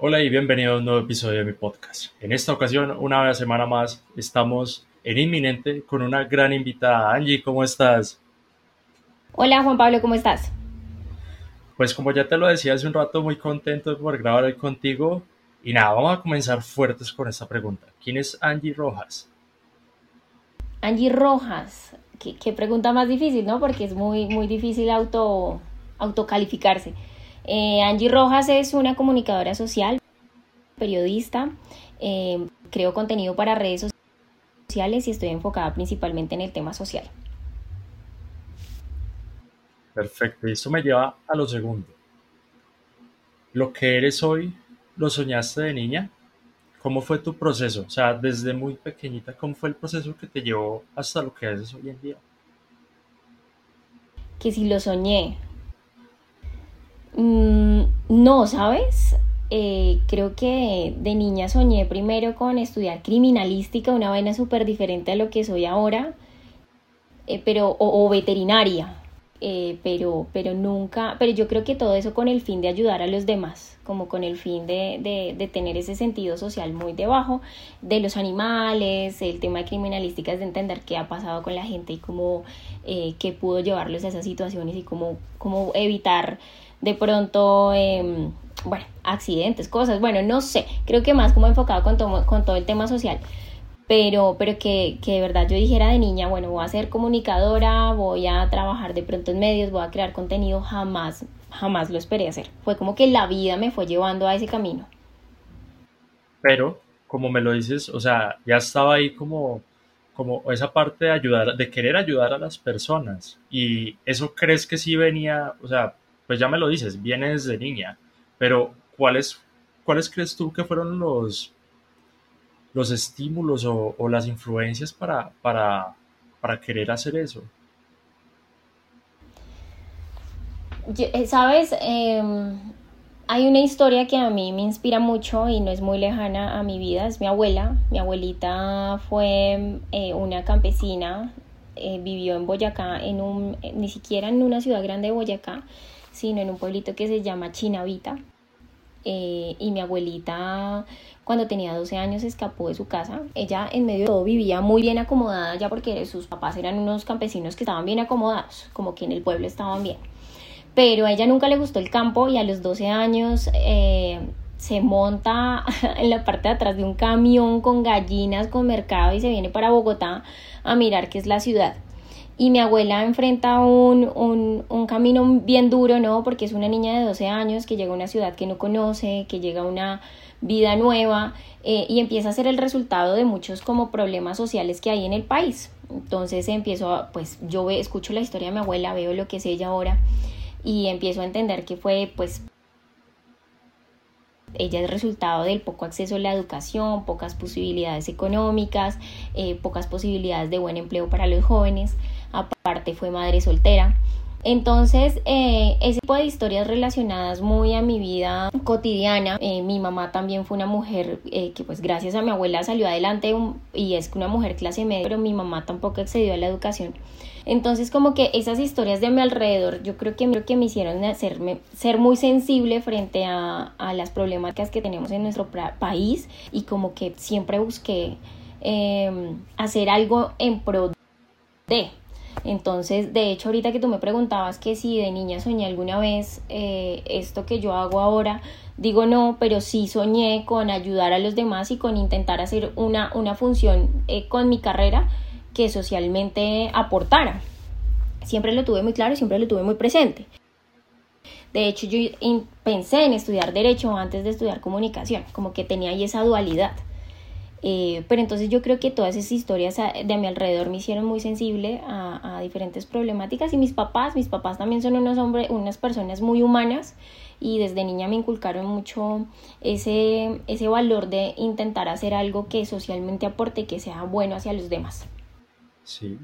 Hola y bienvenido a un nuevo episodio de mi podcast. En esta ocasión, una semana más, estamos en Inminente con una gran invitada. Angie, ¿cómo estás? Hola Juan Pablo, ¿cómo estás? Pues como ya te lo decía hace un rato, muy contento de poder grabar hoy contigo. Y nada, vamos a comenzar fuertes con esta pregunta. ¿Quién es Angie Rojas? Angie Rojas, qué, pregunta más difícil, ¿no? Porque es muy, muy difícil auto, autocalificarse. Eh, Angie Rojas es una comunicadora social, periodista, eh, creo contenido para redes sociales y estoy enfocada principalmente en el tema social. Perfecto, y esto me lleva a lo segundo. Lo que eres hoy, ¿lo soñaste de niña? ¿Cómo fue tu proceso? O sea, desde muy pequeñita, ¿cómo fue el proceso que te llevó hasta lo que haces hoy en día? Que si lo soñé. Mm, no, ¿sabes? Eh, creo que de niña soñé primero con estudiar criminalística, una vaina súper diferente a lo que soy ahora, eh, pero, o veterinaria, eh, pero, pero nunca, pero yo creo que todo eso con el fin de ayudar a los demás, como con el fin de, de, tener ese sentido social muy debajo de los animales, el tema de criminalística es de entender qué ha pasado con la gente y cómo, qué pudo llevarlos a esas situaciones y cómo, cómo evitar de pronto, eh, bueno, accidentes, cosas, bueno, no sé, creo que más como enfocado con todo, con todo el tema social pero, pero que, que, de verdad yo dijera de niña, bueno, voy a ser comunicadora, voy a trabajar de pronto en medios, voy a crear contenido, jamás, jamás lo esperé hacer. Fue como que la vida me fue llevando a ese camino. Pero, como me lo dices, o sea, ya estaba ahí como, como esa parte de ayudar, de querer ayudar a las personas. Y eso crees que sí venía, o sea, pues ya me lo dices, viene desde niña, pero ¿cuáles, cuáles crees tú que fueron los los estímulos o, las influencias para, para, para, querer hacer eso? Eh, Sabes, em, hay una historia que a mí me inspira mucho y no es muy lejana a mi vida, es mi abuela. Mi abuelita fue eh, una campesina, eh, vivió en Boyacá, en un, ni siquiera en una ciudad grande de Boyacá, sino en un pueblito que se llama Chinavita. y mi abuelita cuando tenía 12 años escapó de su casa. Ella en medio de todo vivía muy bien acomodada ya porque sus papás eran unos campesinos que estaban bien acomodados, como que en el pueblo estaban bien. Pero a ella nunca le gustó el campo y a los 12 años eh, se monta en la parte de atrás de un camión con gallinas, con mercado y se viene para Bogotá a mirar qué es la ciudad y mi abuela enfrenta un, un, un, camino bien duro, ¿no? Porque es una niña de 12 años que llega a una ciudad que no conoce, que llega a una vida nueva eh, y empieza a ser el resultado de muchos como problemas sociales que hay en el país. Entonces empiezo a, pues yo escucho la historia de mi abuela, veo lo que es ella ahora y empiezo a entender que fue pues ella es resultado del poco acceso a la educación, pocas posibilidades económicas, eh, pocas posibilidades de buen empleo para los jóvenes, aparte fue madre soltera. Entonces, eh, ese tipo de historias relacionadas muy a mi vida cotidiana. Eh, mi mamá también fue una mujer eh, que pues gracias a mi abuela salió adelante y es una mujer clase media, pero mi mamá tampoco accedió a la educación. Entonces, como que esas historias de mi alrededor, yo creo que, creo que me hicieron hacerme, ser muy sensible frente a, las problemáticas que tenemos en nuestro país y como que siempre busqué em, hacer algo en pro de entonces, de hecho, ahorita que tú me preguntabas que si de niña soñé alguna vez eh, esto que yo hago ahora, digo no, pero sí soñé con ayudar a los demás y con intentar hacer una, una función eh, con mi carrera que socialmente aportara. Siempre lo tuve muy claro siempre lo tuve muy presente. De hecho, yo pensé en estudiar derecho antes de estudiar comunicación, como que tenía ahí esa dualidad. Eh, pero entonces yo creo que todas esas historias de mi alrededor me hicieron muy sensible a, diferentes problemáticas y mis papás, mis papás también son unos hombres, unas personas muy humanas y desde niña me inculcaron mucho ese, ese valor de intentar hacer algo que socialmente aporte que sea bueno hacia los demás. Sí.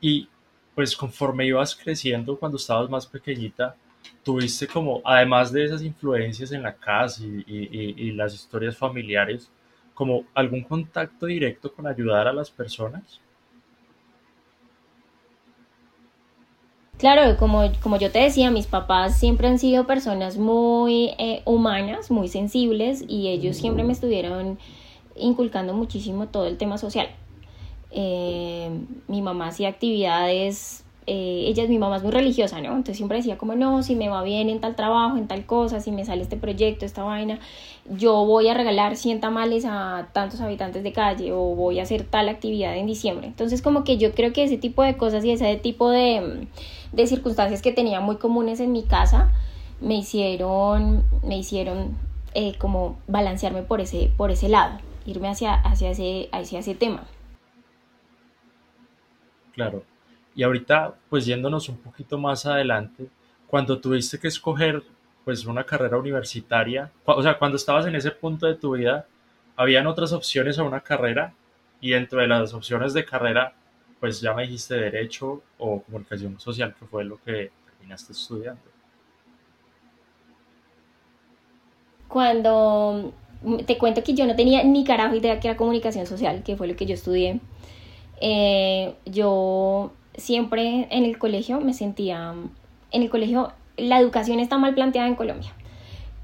Y pues conforme ibas creciendo cuando estabas más pequeñita, tuviste como, además de esas influencias en la casa y, y, y las historias familiares, como algún contacto directo con ayudar a las personas? Claro, como, como yo te decía, mis papás siempre han sido personas muy eh, humanas, muy sensibles y ellos siempre me estuvieron inculcando muchísimo todo el tema social. Eh, mi mamá hacía actividades, eh, ella es mi mamá es muy religiosa, ¿no? Entonces siempre decía como, no, si me va bien en tal trabajo, en tal cosa, si me sale este proyecto, esta vaina, yo voy a regalar 100 tamales a tantos habitantes de calle o voy a hacer tal actividad en diciembre. Entonces como que yo creo que ese tipo de cosas y ese tipo de, de circunstancias que tenía muy comunes en mi casa me hicieron, me hicieron eh, como balancearme por ese, por ese lado, irme hacia, hacia, ese, hacia ese tema. Claro. Y ahorita, pues yéndonos un poquito más adelante, cuando tuviste que escoger pues una carrera universitaria, o sea, cuando estabas en ese punto de tu vida, habían otras opciones a una carrera y dentro de las opciones de carrera, pues ya me dijiste derecho o comunicación social, que fue lo que terminaste estudiando. Cuando te cuento que yo no tenía ni carajo idea que era comunicación social, que fue lo que yo estudié, eh, yo siempre en el colegio me sentía, en el colegio la educación está mal planteada en Colombia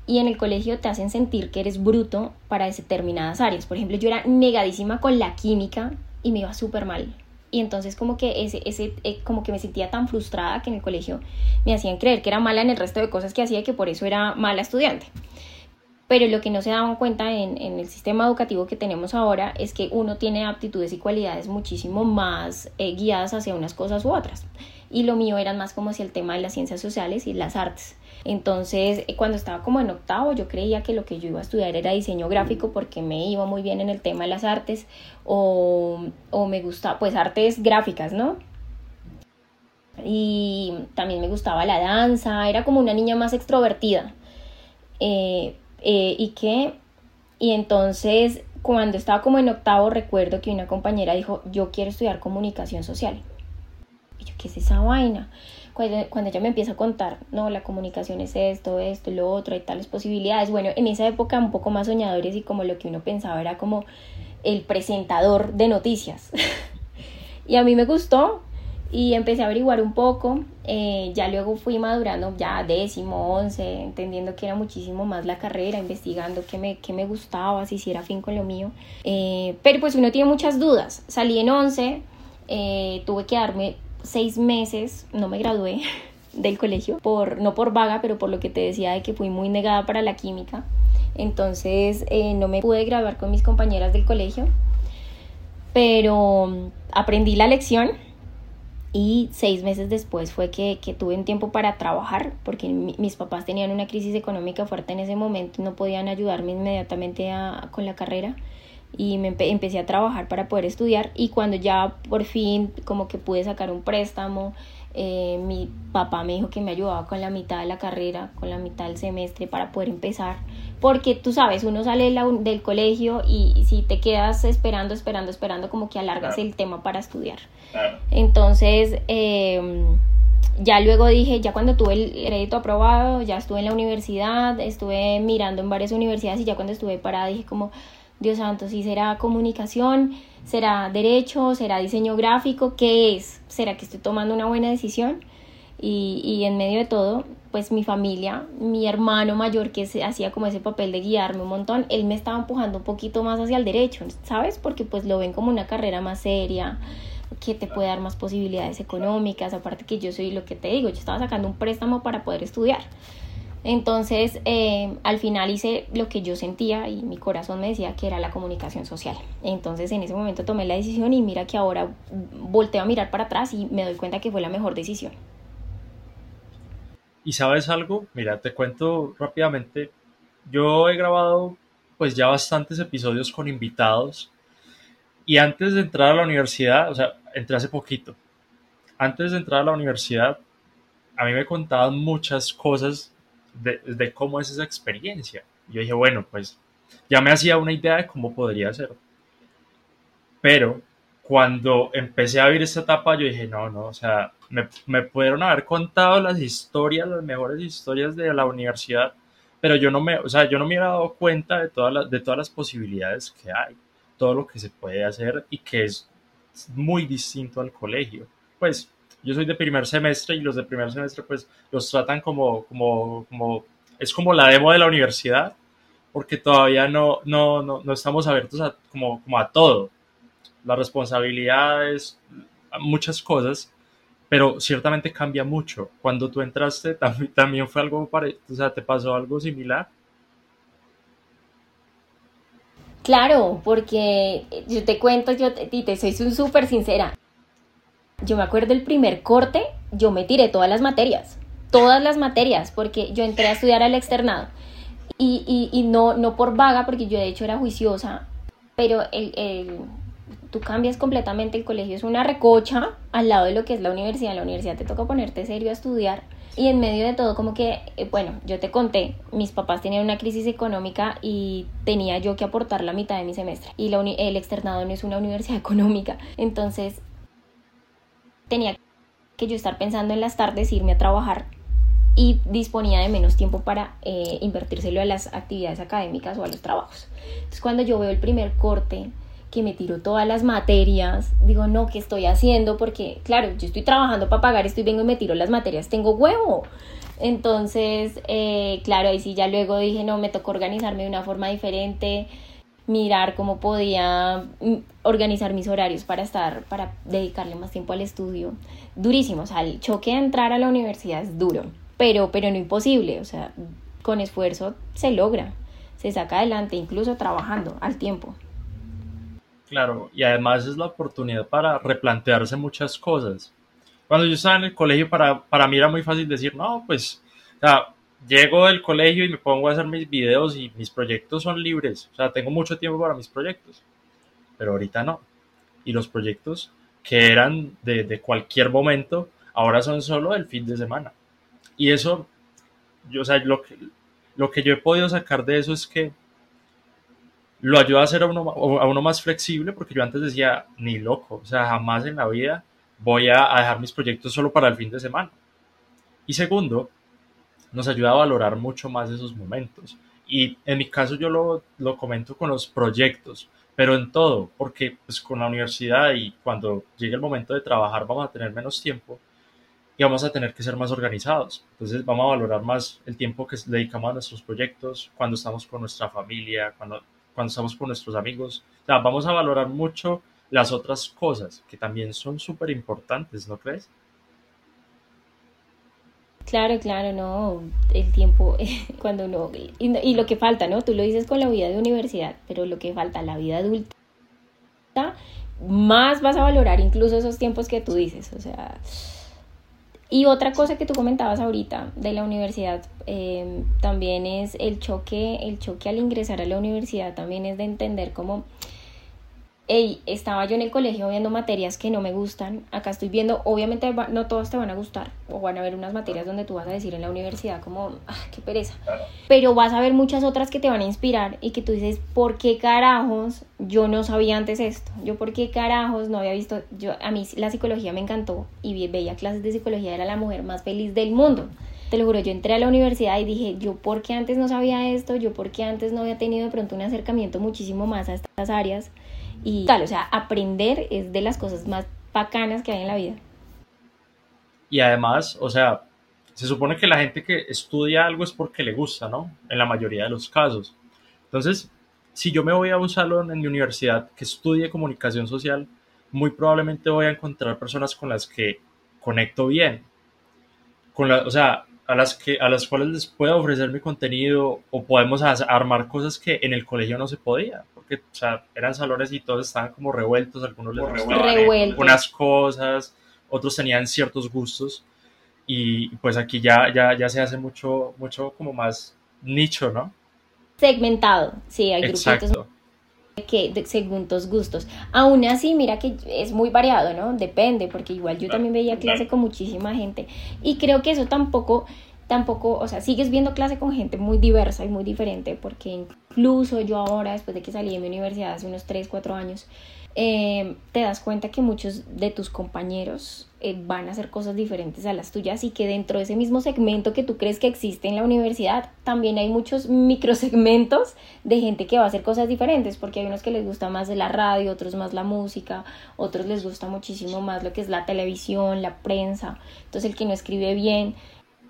y en el colegio te hacen sentir que eres bruto para determinadas áreas. Por ejemplo, yo era negadísima con la química y me iba súper mal. Y entonces como que ese, ese, eh, como que me sentía tan frustrada que en el colegio me hacían creer que era mala en el resto de cosas que hacía y que por eso era mala estudiante pero lo que no se daban cuenta en, el sistema educativo que tenemos ahora es que uno tiene aptitudes y cualidades muchísimo más eh, guiadas hacia unas cosas u otras. Y lo mío era más como hacia el tema de las ciencias sociales y las artes. Entonces, eh, cuando estaba como en octavo, yo creía que lo que yo iba a estudiar era diseño gráfico porque me iba muy bien en el tema de las artes o, o me gustaba, pues artes gráficas, ¿no? Y también me gustaba la danza, era como una niña más extrovertida. Eh, eh, y que, y entonces cuando estaba como en octavo recuerdo que una compañera dijo, yo quiero estudiar comunicación social. Yo, ¿qué es esa vaina? Cuando, cuando ella me empieza a contar, no, la comunicación es esto, esto, lo otro, hay tales posibilidades. Bueno, en esa época un poco más soñadores y como lo que uno pensaba era como el presentador de noticias. y a mí me gustó, y empecé a averiguar un poco, eh, ya luego fui madurando ya décimo, once, entendiendo que era muchísimo más la carrera, investigando qué me, qué me gustaba, si hiciera fin con lo mío, eh, pero pues uno tiene muchas dudas, salí en once, eh, tuve que darme seis meses, no me gradué del colegio, por, no por vaga, pero por lo que te decía de que fui muy negada para la química, entonces no me pude graduar con mis compañeras del colegio, pero aprendí la lección, y seis meses después fue que, que tuve un tiempo para trabajar porque mis papás tenían una crisis económica fuerte en ese momento y no podían ayudarme inmediatamente a, con la carrera y me empecé a trabajar para poder estudiar y cuando ya por fin como que pude sacar un préstamo eh, mi papá me dijo que me ayudaba con la mitad de la carrera, con la mitad del semestre para poder empezar. Porque tú sabes, uno sale del colegio y si te quedas esperando, esperando, esperando, como que alargas el tema para estudiar. Entonces, em, ya luego dije, ya cuando tuve el crédito aprobado, ya estuve en la universidad, estuve mirando en varias universidades y ya cuando estuve parada dije como, Dios santo, si será comunicación, será derecho, será diseño gráfico, ¿qué es? ¿Será que estoy tomando una buena decisión? Y, y en medio de todo, pues mi familia, mi hermano mayor que se hacía como ese papel de guiarme un montón, él me estaba empujando un poquito más hacia el derecho, ¿sabes? Porque pues lo ven como una carrera más seria, que te puede dar más posibilidades económicas, aparte que yo soy lo que te digo, yo estaba sacando un préstamo para poder estudiar. Entonces, eh, al final hice lo que yo sentía y mi corazón me decía que era la comunicación social. Entonces, en ese momento tomé la decisión y mira que ahora volteo a mirar para atrás y me doy cuenta que fue la mejor decisión. ¿Y sabes algo? Mira, te cuento rápidamente. Yo he grabado pues ya bastantes episodios con invitados y antes de entrar a la universidad, o sea, entré hace poquito. Antes de entrar a la universidad, a mí me contaban muchas cosas de, cómo es esa experiencia. Yo dije, bueno, pues ya me hacía una idea de cómo podría ser. Pero cuando empecé a vivir esta etapa, yo dije, no, no, o sea, me, me, pudieron haber contado las historias, las mejores historias de la universidad, pero yo no me, o sea, yo no me había dado cuenta de todas las, de todas las posibilidades que hay, todo lo que se puede hacer y que es muy distinto al colegio. Pues yo soy de primer semestre y los de primer semestre pues los tratan como, como, como es como la demo de la universidad, porque todavía no, no, no, no estamos abiertos a, como, como a todo. Las responsabilidades, muchas cosas, pero ciertamente cambia mucho. Cuando tú entraste, también, también fue algo parecido, o sea, ¿te pasó algo similar? Claro, porque yo te cuento, yo te, te soy súper sincera. Yo me acuerdo el primer corte, yo me tiré todas las materias, todas las materias, porque yo entré a estudiar al externado. Y, y, y no, no por vaga, porque yo de hecho era juiciosa, pero el, el, tú cambias completamente, el colegio es una recocha al lado de lo que es la universidad. La universidad te toca ponerte serio a estudiar y en medio de todo, como que, eh, bueno, yo te conté, mis papás tenían una crisis económica y tenía yo que aportar la mitad de mi semestre. Y la el externado no es una universidad económica. Entonces, tenía que yo estar pensando en las tardes, irme a trabajar y disponía de menos tiempo para eh, invertírselo a las actividades académicas o a los trabajos. Entonces, cuando yo veo el primer corte, que me tiro todas las materias, digo, no, ¿qué estoy haciendo? Porque, claro, yo estoy trabajando para pagar esto y vengo y me tiro las materias, tengo huevo. Entonces, eh, claro, ahí sí ya luego dije, no, me tocó organizarme de una forma diferente, mirar cómo podía mm, organizar mis horarios para estar, para dedicarle más tiempo al estudio. Durísimo, o sea, el choque de entrar a la universidad es duro, pero, pero no imposible, o sea, con esfuerzo se logra, se saca adelante, incluso trabajando al tiempo. Claro, y además es la oportunidad para replantearse muchas cosas. Cuando yo estaba en el colegio, para, para mí era muy fácil decir, no, pues, o sea, llego del colegio y me pongo a hacer mis videos y mis proyectos son libres. O sea, tengo mucho tiempo para mis proyectos. Pero ahorita no. Y los proyectos que eran de, de cualquier momento, ahora son solo el fin de semana. Y eso, yo, o sea, lo que, lo que yo he podido sacar de eso es que lo ayuda a ser a uno, a uno más flexible, porque yo antes decía, ni loco, o sea, jamás en la vida voy a, dejar mis proyectos solo para el fin de semana. Y segundo, nos ayuda a valorar mucho más esos momentos. Y en mi caso yo lo, lo comento con los proyectos, pero en todo, porque pues con la universidad y cuando llegue el momento de trabajar vamos a tener menos tiempo y vamos a tener que ser más organizados. Entonces vamos a valorar más el tiempo que dedicamos a nuestros proyectos, cuando estamos con nuestra familia, cuando cuando estamos con nuestros amigos. O sea, vamos a valorar mucho las otras cosas que también son súper importantes, ¿no crees? Claro, claro, no, el tiempo, cuando uno, y, y, lo que falta, ¿no? Tú lo dices con la vida de universidad, pero lo que falta, la vida adulta, más vas a valorar incluso esos tiempos que tú dices, o sea, y otra cosa que tú comentabas ahorita de la universidad eh, también es el choque, el choque al ingresar a la universidad también es de entender cómo hey, estaba yo en el colegio viendo materias que no me gustan, acá estoy viendo, obviamente no todas te van a gustar, o van a haber unas materias donde tú vas a decir en la universidad como, ah, qué pereza, pero vas a ver muchas otras que te van a inspirar y que tú dices, ¿por qué carajos yo no sabía antes esto? Yo, ¿por qué carajos no había visto? Yo, a mí la psicología me encantó y veía clases de psicología, era la mujer más feliz del mundo. Te lo juro, yo entré a la universidad y dije, yo por qué antes no sabía esto, yo por qué antes no había tenido de pronto un acercamiento muchísimo más a estas áreas y tal, o sea, aprender es de las cosas más bacanas que hay en la vida. Y además, o sea, se supone que la gente que estudia algo es porque le gusta, ¿no? En la mayoría de los casos. Entonces, si yo me voy a un salón en mi universidad que estudie comunicación social, muy probablemente voy a encontrar personas con las que conecto bien. Con la, o sea, a las, que, a las cuales les puedo ofrecer mi contenido o podemos armar cosas que en el colegio no se podía, porque o sea, eran salones y todos estaban como revueltos, algunos les gustaban algunas cosas, otros tenían ciertos gustos y pues aquí ya, ya, ya se hace mucho, mucho como más nicho, ¿no? Segmentado, sí, hay Exacto. que según tus gustos. Aún así, mira que es muy variado, ¿no? Depende, porque igual yo también veía clase con muchísima gente y creo que eso tampoco tampoco, o sea, sigues viendo clase con gente muy diversa y muy diferente, porque incluso yo ahora, después de que salí de mi universidad hace unos 3, 4 años, eh, te das cuenta que muchos de tus compañeros eh, van a hacer cosas diferentes a las tuyas y que dentro de ese mismo segmento que tú crees que existe en la universidad, también hay muchos microsegmentos de gente que va a hacer cosas diferentes, porque hay unos que les gusta más la radio, otros más la música, otros les gusta muchísimo más lo que es la televisión, la prensa, entonces el que no escribe bien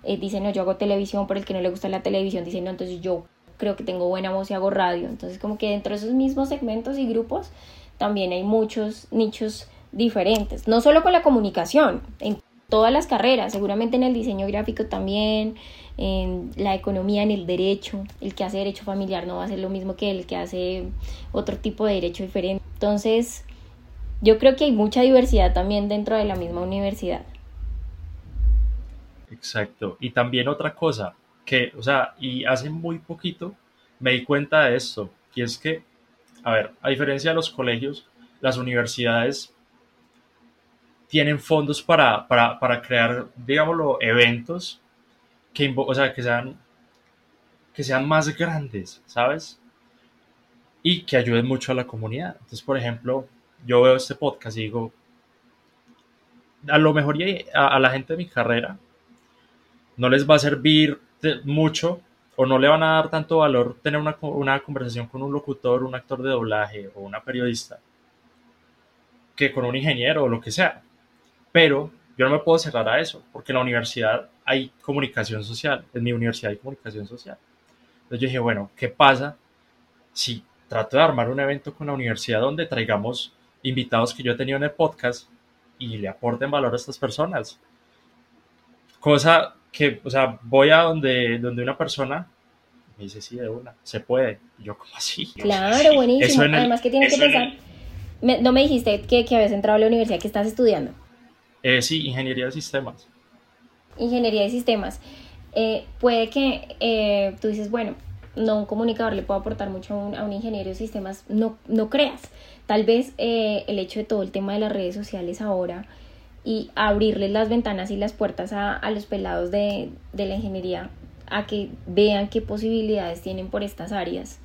eh, dice no, yo hago televisión, pero el que no le gusta la televisión dice no, entonces yo creo que tengo buena voz y hago radio, entonces como que dentro de esos mismos segmentos y grupos, también hay muchos nichos diferentes, no solo con la comunicación, en todas las carreras, seguramente en el diseño gráfico también, en la economía, en el derecho, el que hace derecho familiar no va a ser lo mismo que el que hace otro tipo de derecho diferente. Entonces, yo creo que hay mucha diversidad también dentro de la misma universidad. Exacto. Y también otra cosa, que, o sea, y hace muy poquito me di cuenta de esto, y es que a ver, a diferencia de los colegios, las universidades tienen fondos para, crear, digámoslo, eventos que, o sea, que, sean, que sean más grandes, ¿sabes? Y que ayuden mucho a la comunidad. Entonces, por ejemplo, yo veo este podcast y digo, a lo mejor a, la gente de mi carrera no les va a servir mucho o no le van a dar tanto valor tener una, una conversación con un locutor, un actor de doblaje o una periodista que con un ingeniero o lo que sea. Pero yo no me puedo cerrar a eso, porque en la universidad hay comunicación social, en mi universidad hay comunicación social. Entonces yo dije, bueno, ¿qué pasa si trato de armar un evento con la universidad donde traigamos invitados que yo he tenido en el podcast y le aporten valor a estas personas? Cosa que, o sea, voy a donde, donde una persona me dice, sí, de una, se puede. Y yo, ¿cómo así? Claro, buenísimo. Además, que tienes que pensar? no me dijiste que, que, habías entrado a la universidad, que estás estudiando. Eh, sí, ingeniería de sistemas. Ingeniería de sistemas. Eh, puede que eh, tú dices, bueno, no un comunicador le puede aportar mucho a un, a un ingeniero de sistemas, no, no creas. Tal vez el hecho de todo el tema de las redes sociales ahora y abrirles las ventanas y las puertas a, los pelados de, la ingeniería a que vean qué posibilidades tienen por estas áreas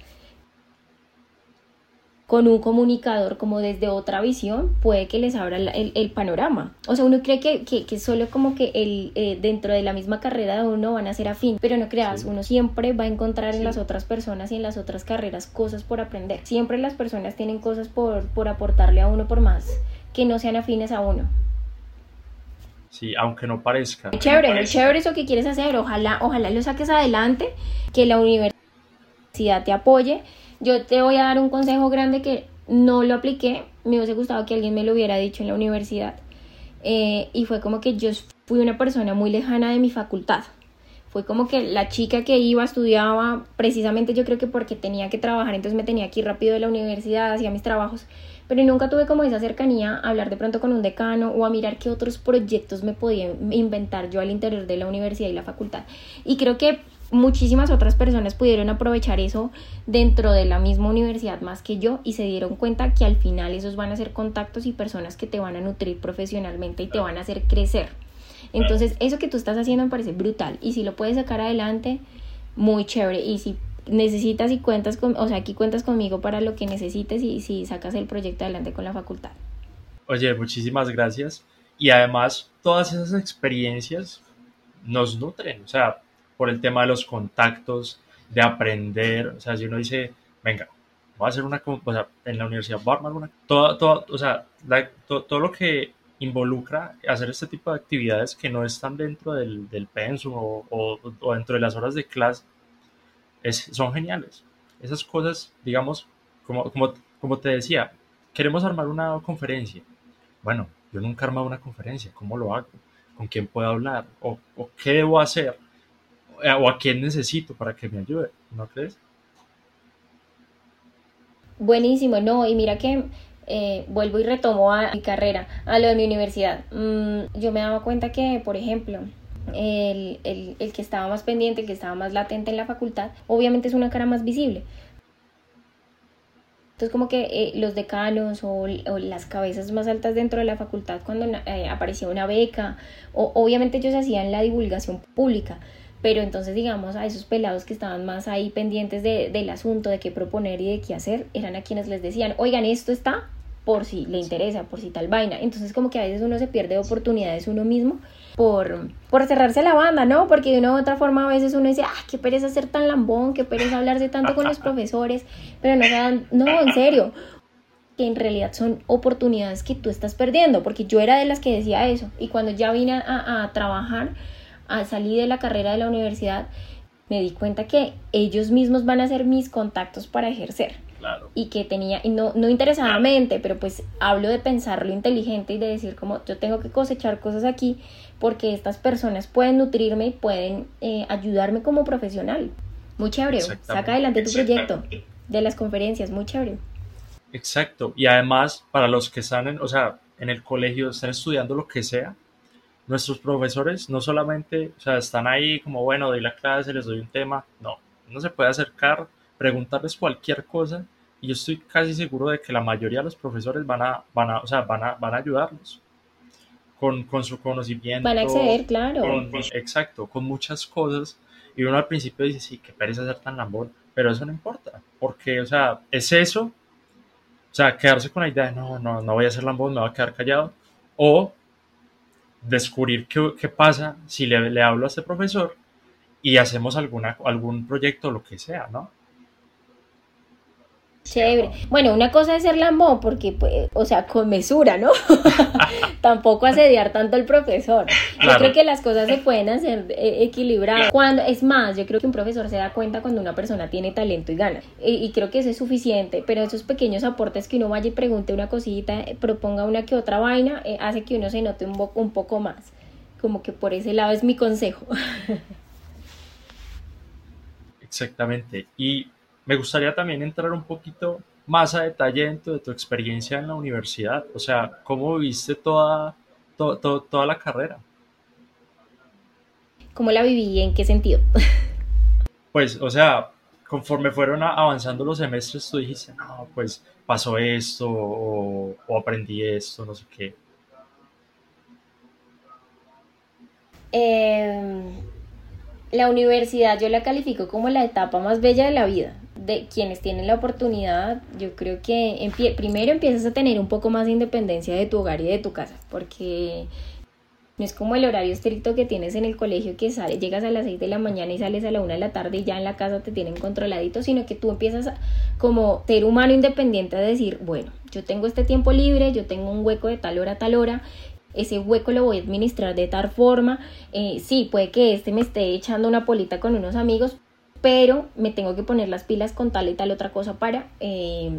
con un comunicador como desde otra visión puede que les abra el, panorama. O sea, uno cree que, que, solo como que el, eh, dentro de la misma carrera de uno van a ser afín, pero no creas, uno siempre va a encontrar en las otras personas y en las otras carreras cosas por aprender. Siempre las personas tienen cosas por, por aportarle a uno por más que no sean afines a uno. Sí, aunque no parezca. Muy chévere, muy chévere eso que quieres hacer. Ojalá, ojalá lo saques adelante, que la universidad te apoye. Yo te voy a dar un consejo grande que no lo apliqué. Me hubiese gustado que alguien me lo hubiera dicho en la universidad. Eh, y fue como que yo fui una persona muy lejana de mi facultad. Fue como que la chica que iba, estudiaba, precisamente yo creo que porque tenía que trabajar, entonces me tenía que ir rápido de la universidad, hacía mis trabajos pero nunca tuve como esa cercanía a hablar de pronto con un decano o a mirar qué otros proyectos me podía inventar yo al interior de la universidad y la facultad. Y creo que muchísimas otras personas pudieron aprovechar eso dentro de la misma universidad más que yo y se dieron cuenta que al final esos van a ser contactos y personas que te van a nutrir profesionalmente y te van a hacer crecer. Entonces, eso que tú estás haciendo me parece brutal y si lo puedes sacar adelante, muy chévere. Y si necesitas y cuentas con, o sea, aquí cuentas conmigo para lo que necesites y si sacas el proyecto adelante con la facultad. Oye, muchísimas gracias. Y además, todas esas experiencias nos nutren, o sea, por el tema de los contactos, de aprender, o sea, si uno dice, venga, voy a hacer una, o sea, en la universidad voy a armar una, todo, todo, o sea, todo, lo que involucra hacer este tipo de actividades que no están dentro del, del pensum o, o dentro de las horas de clase, son geniales. Esas cosas, digamos, como, como, como te decía, queremos armar una conferencia. Bueno, yo nunca he armado una conferencia. ¿Cómo lo hago? ¿Con quién puedo hablar? ¿O, qué debo hacer? ¿O a quién necesito para que me ayude? ¿No crees? Buenísimo, no, y mira que eh, vuelvo y retomo a mi carrera, a lo de mi universidad. Mm, yo me daba cuenta que, por ejemplo, el, el, que estaba más pendiente, el que estaba más latente en la facultad, obviamente es una cara más visible. Entonces como que eh, los decanos o, las cabezas más altas dentro de la facultad cuando eh, aparecía una beca, o, obviamente ellos hacían la divulgación pública, pero entonces digamos a esos pelados que estaban más ahí pendientes de, del asunto, de qué proponer y de qué hacer, eran a quienes les decían, oigan, esto está por si le interesa, por si tal vaina. Entonces como que a veces uno se pierde oportunidades uno mismo por, por cerrarse la banda, ¿no? Porque de una u otra forma a veces uno dice, ah, qué pereza ser tan lambón, qué pereza hablarse tanto con los profesores, pero no, no, en serio, que en realidad son oportunidades que tú estás perdiendo, porque yo era de las que decía eso, y cuando ya vine a, a trabajar, a salir de la carrera de la universidad, me di cuenta que ellos mismos van a ser mis contactos para ejercer. Y que tenía, y no, no interesadamente, pero pues hablo de pensarlo inteligente y de decir como yo tengo que cosechar cosas aquí porque estas personas pueden nutrirme y pueden eh, ayudarme como profesional. Muy chévere, saca adelante tu proyecto de las conferencias, muy chévere. Exacto, y además para los que están en, o sea, en el colegio, están estudiando lo que sea, nuestros profesores no solamente, o sea, están ahí como, bueno, doy la clase, les doy un tema, no, uno se puede acercar, preguntarles cualquier cosa y yo estoy casi seguro de que la mayoría de los profesores van a, van a, o sea, van a, van a ayudarnos con, con su conocimiento. Van a acceder, claro. exacto, con muchas cosas. Y uno al principio dice, sí, que parece ser tan lambón, pero eso no importa, porque, o sea, es eso, o sea, quedarse con la idea de, no, no, no voy a ser lambón, me voy a quedar callado, o descubrir qué, qué pasa si le, le, hablo a este profesor y hacemos alguna, algún proyecto o lo que sea, ¿no? Chévere. Bueno, una cosa es ser lambón, porque, pues, o sea, con mesura, ¿no? Tampoco asediar tanto al profesor. Yo creo que las cosas se pueden hacer eh, equilibradas. Cuando, es más, yo creo que un profesor se da cuenta cuando una persona tiene talento y gana. Y, creo que eso es suficiente, pero esos pequeños aportes que uno vaya y pregunte una cosita, eh, proponga una que otra vaina, eh, hace que uno se note un, un poco más. Como que por ese lado es mi consejo. Exactamente. Y me gustaría también entrar un poquito más a detalle dentro de tu experiencia en la universidad, o sea, cómo viviste toda, toda la carrera. ¿Cómo la viví? ¿En qué sentido? Pues, o sea, conforme fueron avanzando los semestres, tú dijiste, no, pues pasó esto o, aprendí esto, no sé qué. Em, la universidad yo la califico como la etapa más bella de la vida de quienes tienen la oportunidad, yo creo que primero empiezas a tener un poco más de independencia de tu hogar y de tu casa, porque no es como el horario estricto que tienes en el colegio que sale, llegas a las 6 de la mañana y sales a la 1 de la tarde y ya en la casa te tienen controladito, sino que tú empiezas como ser humano independiente a decir, bueno, yo tengo este tiempo libre, yo tengo un hueco de tal hora a tal hora, ese hueco lo voy a administrar de tal forma, eh, sí, puede que este me esté echando una polita con unos amigos, pero me tengo que poner las pilas con tal y tal otra cosa para, eh,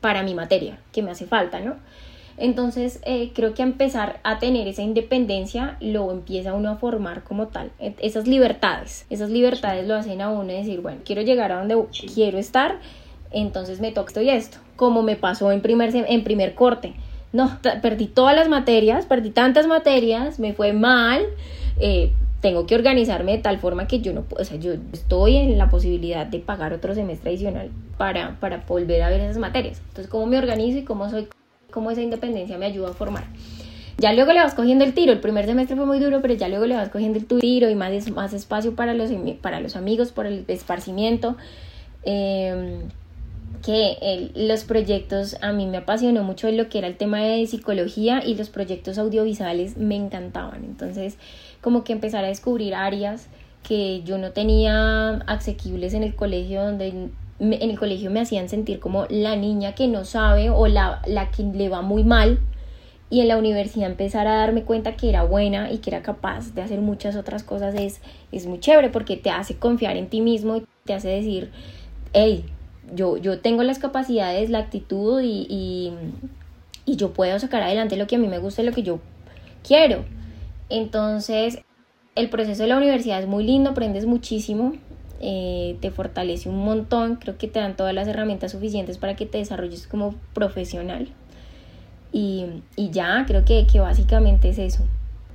para mi materia, que me hace falta, ¿no? Entonces eh, creo que empezar a tener esa independencia lo empieza uno a formar como tal. E, esas libertades, esas libertades lo hacen a uno decir, bueno, quiero llegar a donde quiero estar, entonces me toca esto y esto, como me pasó en primer, en primer corte. No, perdí todas las materias, perdí tantas materias, me fue mal, eh, tengo que organizarme de tal forma que yo no o sea, yo estoy en la posibilidad de pagar otro semestre adicional para, para volver a ver esas materias. Entonces, ¿cómo me organizo y cómo soy, cómo esa independencia me ayuda a formar? Ya luego le vas cogiendo el tiro, el primer semestre fue muy duro, pero ya luego le vas cogiendo el tiro y más, más espacio para los, para los amigos, por el esparcimiento. Em, que los proyectos a mí me apasionó mucho lo que era el tema de psicología y los proyectos audiovisuales me encantaban. Entonces, como que empezar a descubrir áreas que yo no tenía asequibles en el colegio, donde en el colegio me hacían sentir como la niña que no sabe o la, la que le va muy mal. Y en la universidad empezar a darme cuenta que era buena y que era capaz de hacer muchas otras cosas es, es muy chévere porque te hace confiar en ti mismo y te hace decir, hey, yo, yo tengo las capacidades, la actitud y, y, y yo puedo sacar adelante lo que a mí me gusta y lo que yo quiero. Entonces, el proceso de la universidad es muy lindo, aprendes muchísimo, eh, te fortalece un montón, creo que te dan todas las herramientas suficientes para que te desarrolles como profesional. Y, ya, creo que, básicamente es eso.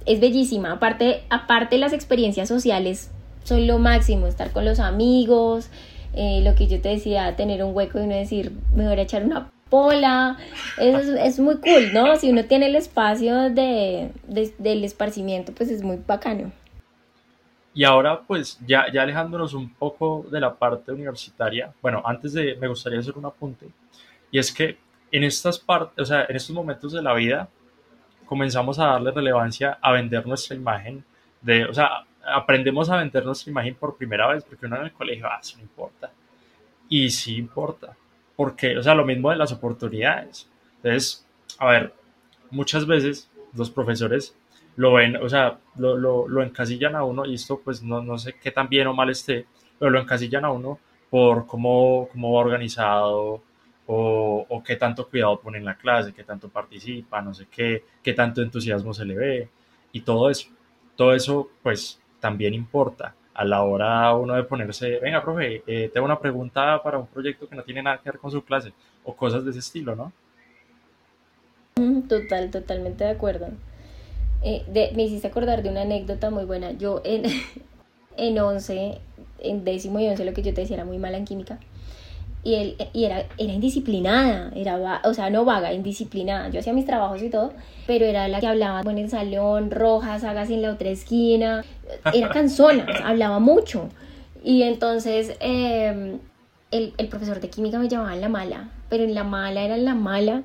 Es bellísima, aparte, aparte las experiencias sociales son lo máximo, estar con los amigos, eh, lo que yo te decía, tener un hueco y uno decir, me voy a echar una pola, eso es, muy cool, ¿no? Si uno tiene el espacio de, del esparcimiento, pues es muy bacano. Y ahora, pues, ya, ya alejándonos un poco de la parte universitaria, bueno, antes de, me gustaría hacer un apunte, y es que en estas partes, o sea, en estos momentos de la vida, comenzamos a darle relevancia a vender nuestra imagen, de, o sea, aprendemos a vender nuestra imagen por primera vez, porque uno en el colegio, ah, eso no importa. Y sí importa, porque, o sea, lo mismo de las oportunidades. Entonces, a ver, muchas veces los profesores lo ven, o sea, lo, lo, lo, encasillan a uno, y esto pues no, no sé qué tan bien o mal esté, pero lo encasillan a uno por cómo, cómo va organizado o, o, qué tanto cuidado pone en la clase, qué tanto participa, no sé qué, qué tanto entusiasmo se le ve y todo eso. Todo eso pues también importa a la hora uno de ponerse, venga, profe, eh, tengo una pregunta para un proyecto que no tiene nada que ver con su clase o cosas de ese estilo, ¿no? Total, totalmente de acuerdo. Eh, me hiciste acordar de una anécdota muy buena. Yo en, en 11, en décimo y once, lo que yo te decía era muy mala en química. Y, él, y era, era indisciplinada, era, o sea, no vaga, indisciplinada. Yo hacía mis trabajos y todo, pero era la que hablaba en el salón, rojas, hagas en la otra esquina. Era cansona, hablaba mucho. Y entonces eh, el, el profesor de química me llamaba en la mala, pero en la mala era en la mala.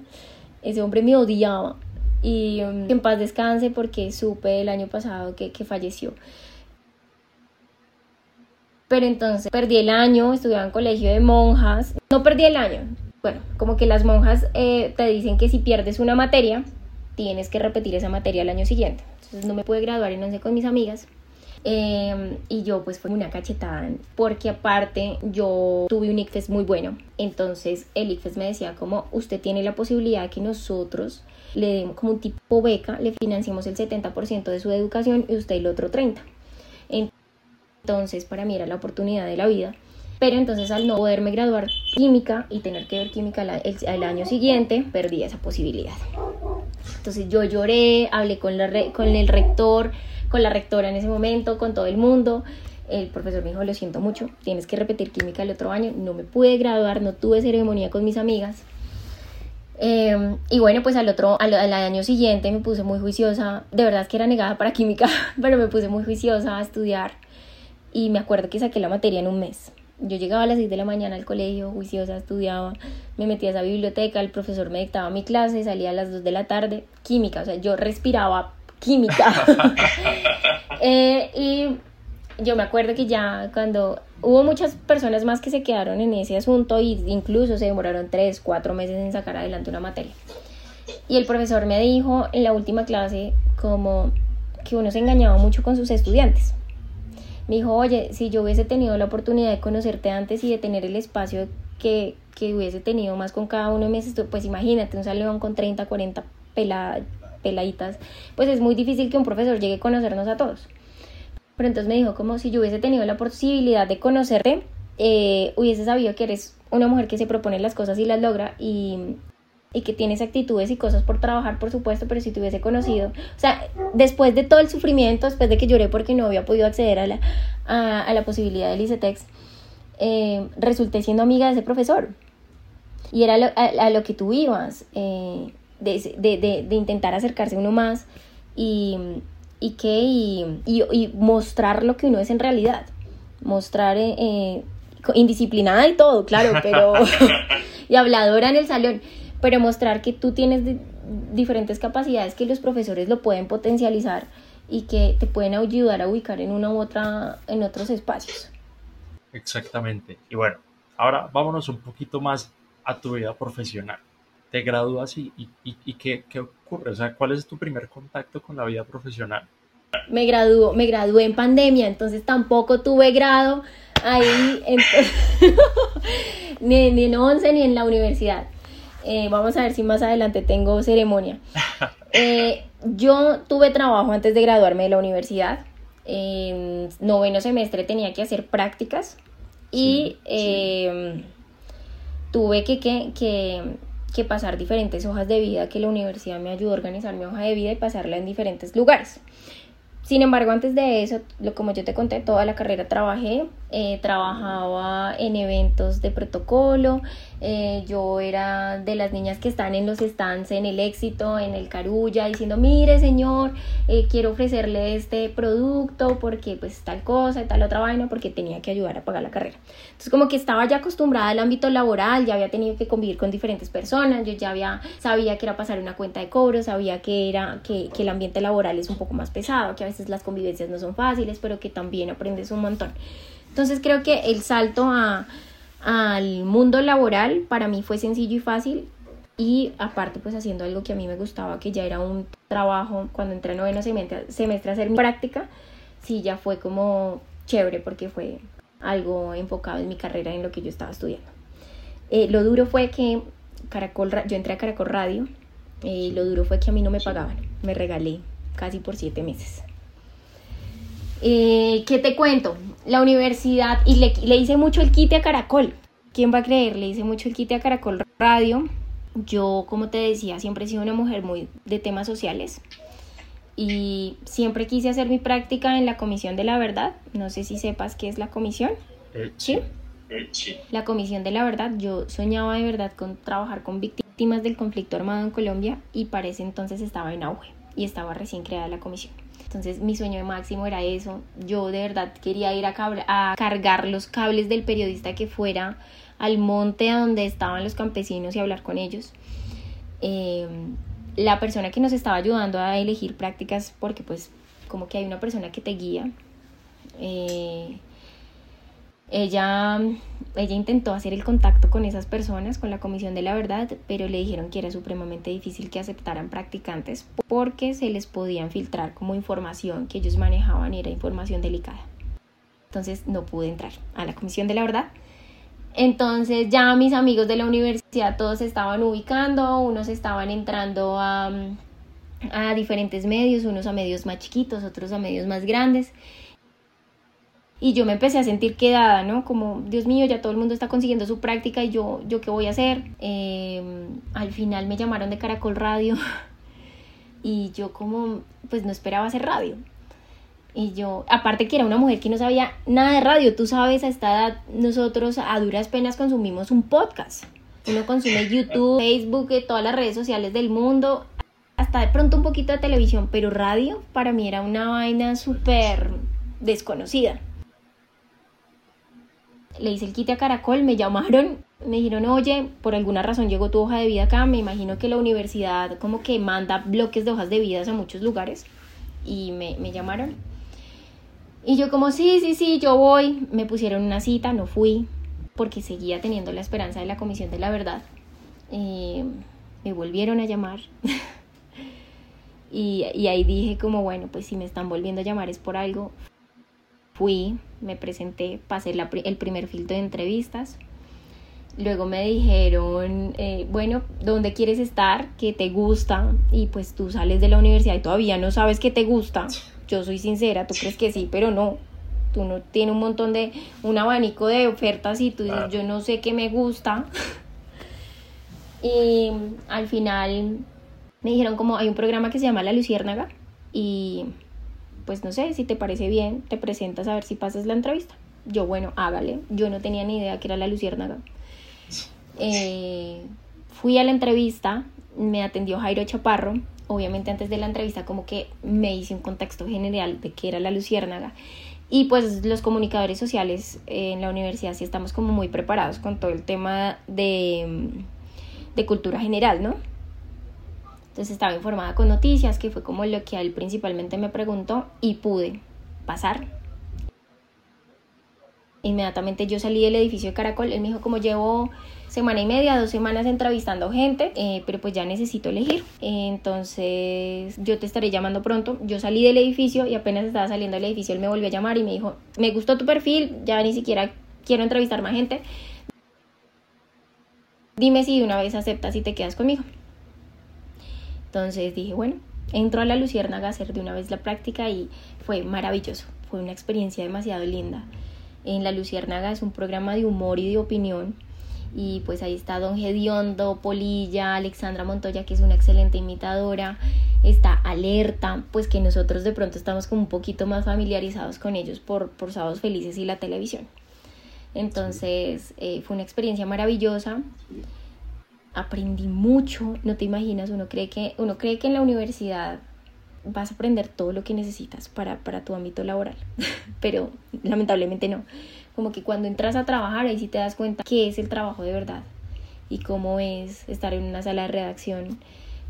Ese hombre me odiaba y um, en paz descanse porque supe el año pasado que, que falleció. Pero entonces perdí el año, estudiaba en colegio de monjas. No perdí el año. Bueno, como que las monjas eh, te dicen que si pierdes una materia, tienes que repetir esa materia el año siguiente. Entonces no me pude graduar en once con mis amigas. Eh, y yo pues fue una cachetada porque aparte yo tuve un ICFES muy bueno. Entonces el ICFES me decía como usted tiene la posibilidad de que nosotros le demos como un tipo beca, le financiamos el 70% de su educación y usted el otro 30%. Entonces para mí era la oportunidad de la vida. Pero entonces al no poderme graduar química y tener que ver química el, año siguiente, perdí esa posibilidad. Entonces yo lloré, hablé con, la con el rector, con la rectora en ese momento, con todo el mundo. El profesor me dijo, lo siento mucho, tienes que repetir química el otro año. No me pude graduar, no tuve ceremonia con mis amigas. Em, y bueno, pues al otro, al, año siguiente me puse muy juiciosa, de verdad que era negada para química, pero me puse muy juiciosa a estudiar y me acuerdo que saqué la materia en un mes. Yo llegaba a las 6 de la mañana al colegio, juiciosa, estudiaba, me metía a esa biblioteca, el profesor me dictaba mi clase, salía a las 2 de la tarde, química, o sea, yo respiraba química. eh, y yo me acuerdo que ya cuando hubo muchas personas más que se quedaron en ese asunto y incluso se demoraron tres, cuatro meses en sacar adelante una materia. Y el profesor me dijo en la última clase como que uno se engañaba mucho con sus estudiantes. Me dijo, oye, si yo hubiese tenido la oportunidad de conocerte antes y de tener el espacio que, que hubiese tenido más con cada uno de mis pues imagínate, un salón con 30, 40 peladitas, pues es muy difícil que un profesor llegue a conocernos a todos. Pero entonces me dijo como si yo hubiese tenido la posibilidad de conocerte, eh, hubiese sabido que eres una mujer que se propone las cosas y las logra y, y que tienes actitudes y cosas por trabajar, por supuesto, pero si te hubiese conocido, o sea, después de todo el sufrimiento, después de que lloré porque no había podido acceder a la, a, la posibilidad del ICETEX, eh, resulté siendo amiga de ese profesor. Y era a, lo que tú ibas, eh, de, de, de, intentar acercarse uno más y, y que y, mostrar lo que uno es en realidad mostrar eh, eh, indisciplinada y todo claro pero y habladora en el salón pero mostrar que tú tienes diferentes capacidades que los profesores lo pueden potencializar y que te pueden ayudar a ubicar en una u otra en otros espacios exactamente y bueno ahora vámonos un poquito más a tu vida profesional te gradúas y, y, y, qué, qué, ocurre? O sea, ¿cuál es tu primer contacto con la vida profesional? Me graduó, me gradué en pandemia, entonces tampoco tuve grado ahí, ni, ni, en 11 ni en la universidad. Eh, vamos a ver si más adelante tengo ceremonia. Eh, yo tuve trabajo antes de graduarme de la universidad. En noveno semestre tenía que hacer prácticas y em, tuve que, que, que que pasar diferentes hojas de vida, que la universidad me ayudó a organizar mi hoja de vida y pasarla en diferentes lugares. Sin embargo, antes de eso, como yo te conté, toda la carrera trabajé eh, trabajaba en eventos de protocolo, eh, yo era de las niñas que están en los stands en el éxito, en el Carulla, diciendo, mire señor, eh, quiero ofrecerle este producto porque pues tal cosa y tal otra vaina, porque tenía que ayudar a pagar la carrera. Entonces como que estaba ya acostumbrada al ámbito laboral, ya había tenido que convivir con diferentes personas, yo ya había, sabía que era pasar una cuenta de cobro, sabía que era, que, que el ambiente laboral es un poco más pesado, que a veces las convivencias no son fáciles, pero que también aprendes un montón. Entonces creo que el salto a, al mundo laboral para mí fue sencillo y fácil y aparte pues haciendo algo que a mí me gustaba, que ya era un trabajo cuando entré a noveno semestre, semestre a hacer mi práctica, sí ya fue como chévere porque fue algo enfocado en mi carrera, en lo que yo estaba estudiando. Eh, lo duro fue que Caracol, yo entré a Caracol Radio y eh, lo duro fue que a mí no me pagaban, me regalé casi por siete meses. Eh, ¿Qué te cuento? La universidad, y le, le, hice mucho el quite a Caracol. ¿Quién va a creer? Le hice mucho el quite a Caracol Radio. Yo, como te decía, siempre he sido una mujer muy de temas sociales. Y siempre quise hacer mi práctica en la Comisión de la Verdad. No sé si sepas qué es la comisión. Eh, ¿Sí? eh, sí. La Comisión de la Verdad. Yo soñaba de verdad con trabajar con víctimas del conflicto armado en Colombia y para ese entonces estaba en auge y estaba recién creada la comisión. Entonces mi sueño máximo era eso. Yo de verdad quería ir a, cargar los cables del periodista que fuera al monte donde estaban los campesinos y hablar con ellos. Eh, la persona que nos estaba ayudando a elegir prácticas, porque pues como que hay una persona que te guía. Eh, ella, ella intentó hacer el contacto con esas personas, con la Comisión de la Verdad, pero le dijeron que era supremamente difícil que aceptaran practicantes porque se les podían filtrar como información que ellos manejaban y era información delicada. Entonces no pude entrar a la Comisión de la Verdad. Entonces ya mis amigos de la universidad todos estaban ubicando, unos estaban entrando a, a diferentes medios, unos a medios más chiquitos, otros a medios más grandes y yo me empecé a sentir quedada, ¿no? Como, Dios mío, ya todo el mundo está consiguiendo su práctica y yo, ¿yo qué voy a hacer? Eh, al final me llamaron de Caracol Radio y yo como, pues no esperaba hacer radio. Y yo, aparte que era una mujer que no sabía nada de radio, tú sabes, a esta edad nosotros a duras penas consumimos un podcast. Uno consume YouTube, Facebook, eh, todas las redes sociales del mundo, hasta de pronto un poquito de televisión, pero radio para mí era una vaina súper desconocida le hice el quite a Caracol, me llamaron, me dijeron, oye, por alguna razón llegó tu hoja de vida acá, me imagino que la universidad como que manda bloques de hojas de vida a muchos lugares y me, me llamaron. Y yo como, sí, sí, sí, yo voy, me pusieron una cita, no fui, porque seguía teniendo la esperanza de la Comisión de la Verdad. Eh, me volvieron a llamar. y, y ahí dije como, bueno, pues si me están volviendo a llamar es por algo. Fui, me presenté, pasé la, el primer filtro de entrevistas. Luego me dijeron, eh, bueno, ¿dónde quieres estar? ¿Qué te gusta? Y pues tú sales de la universidad y todavía no sabes qué te gusta. Yo soy sincera, tú crees que sí, pero no. Tú no tienes un montón de, un abanico de ofertas y tú dices, yo no sé qué me gusta. y al final me dijeron como hay un programa que se llama La Luciérnaga y pues no sé, si te parece bien, te presentas a ver si pasas la entrevista. Yo, bueno, hágale. Yo no tenía ni idea que era la Luciérnaga. Eh, fui a la entrevista, me atendió Jairo Chaparro. Obviamente antes de la entrevista como que me hice un contexto general de qué era la Luciérnaga. Y pues los comunicadores sociales en la universidad sí estamos como muy preparados con todo el tema de, de cultura general, ¿no? Entonces estaba informada con noticias, que fue como lo que él principalmente me preguntó y pude pasar. Inmediatamente yo salí del edificio de Caracol, él me dijo como llevo semana y media, dos semanas entrevistando gente, eh, pero pues ya necesito elegir. Entonces yo te estaré llamando pronto. Yo salí del edificio y apenas estaba saliendo del edificio, él me volvió a llamar y me dijo, me gustó tu perfil, ya ni siquiera quiero entrevistar más gente. Dime si de una vez aceptas y te quedas conmigo. Entonces dije, bueno, entro a la Luciérnaga a hacer de una vez la práctica y fue maravilloso, fue una experiencia demasiado linda. En la Luciérnaga es un programa de humor y de opinión y pues ahí está Don Gediondo, Polilla, Alexandra Montoya que es una excelente imitadora, está Alerta, pues que nosotros de pronto estamos como un poquito más familiarizados con ellos por, por Sábados Felices y la televisión. Entonces eh, fue una experiencia maravillosa. Aprendí mucho, no te imaginas, uno cree que, uno cree que en la universidad vas a aprender todo lo que necesitas para, para tu ámbito laboral, pero lamentablemente no. Como que cuando entras a trabajar ahí sí te das cuenta qué es el trabajo de verdad y cómo es estar en una sala de redacción,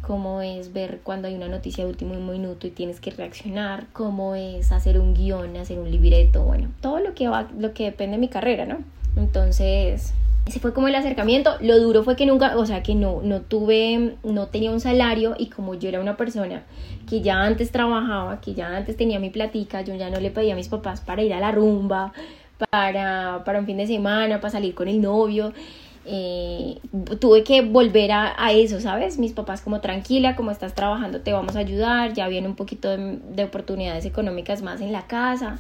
cómo es ver cuando hay una noticia de último minuto y tienes que reaccionar, cómo es hacer un guion, hacer un libreto, bueno, todo lo que va, lo que depende de mi carrera, ¿no? Entonces, ese fue como el acercamiento. Lo duro fue que nunca, o sea, que no, no tuve, no tenía un salario y como yo era una persona que ya antes trabajaba, que ya antes tenía mi platica, yo ya no le pedía a mis papás para ir a la rumba, para, para un fin de semana, para salir con el novio. Eh, tuve que volver a, a, eso, ¿sabes? Mis papás como tranquila, como estás trabajando te vamos a ayudar, ya viene un poquito de, de oportunidades económicas más en la casa.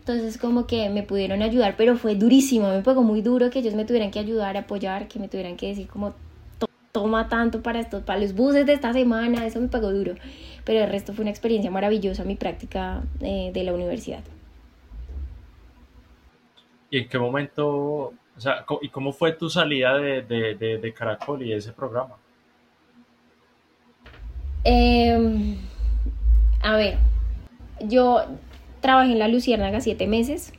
Entonces como que me pudieron ayudar, pero fue durísimo, me pegó muy duro que ellos me tuvieran que ayudar, apoyar, que me tuvieran que decir como toma tanto para estos, para los buses de esta semana, eso me pegó duro. Pero el resto fue una experiencia maravillosa mi práctica eh, de la universidad. ¿Y en qué momento, o sea, y cómo fue tu salida de, de, de, de Caracol y de ese programa? Eh, a ver, yo trabajé en la Luciérnaga siete meses,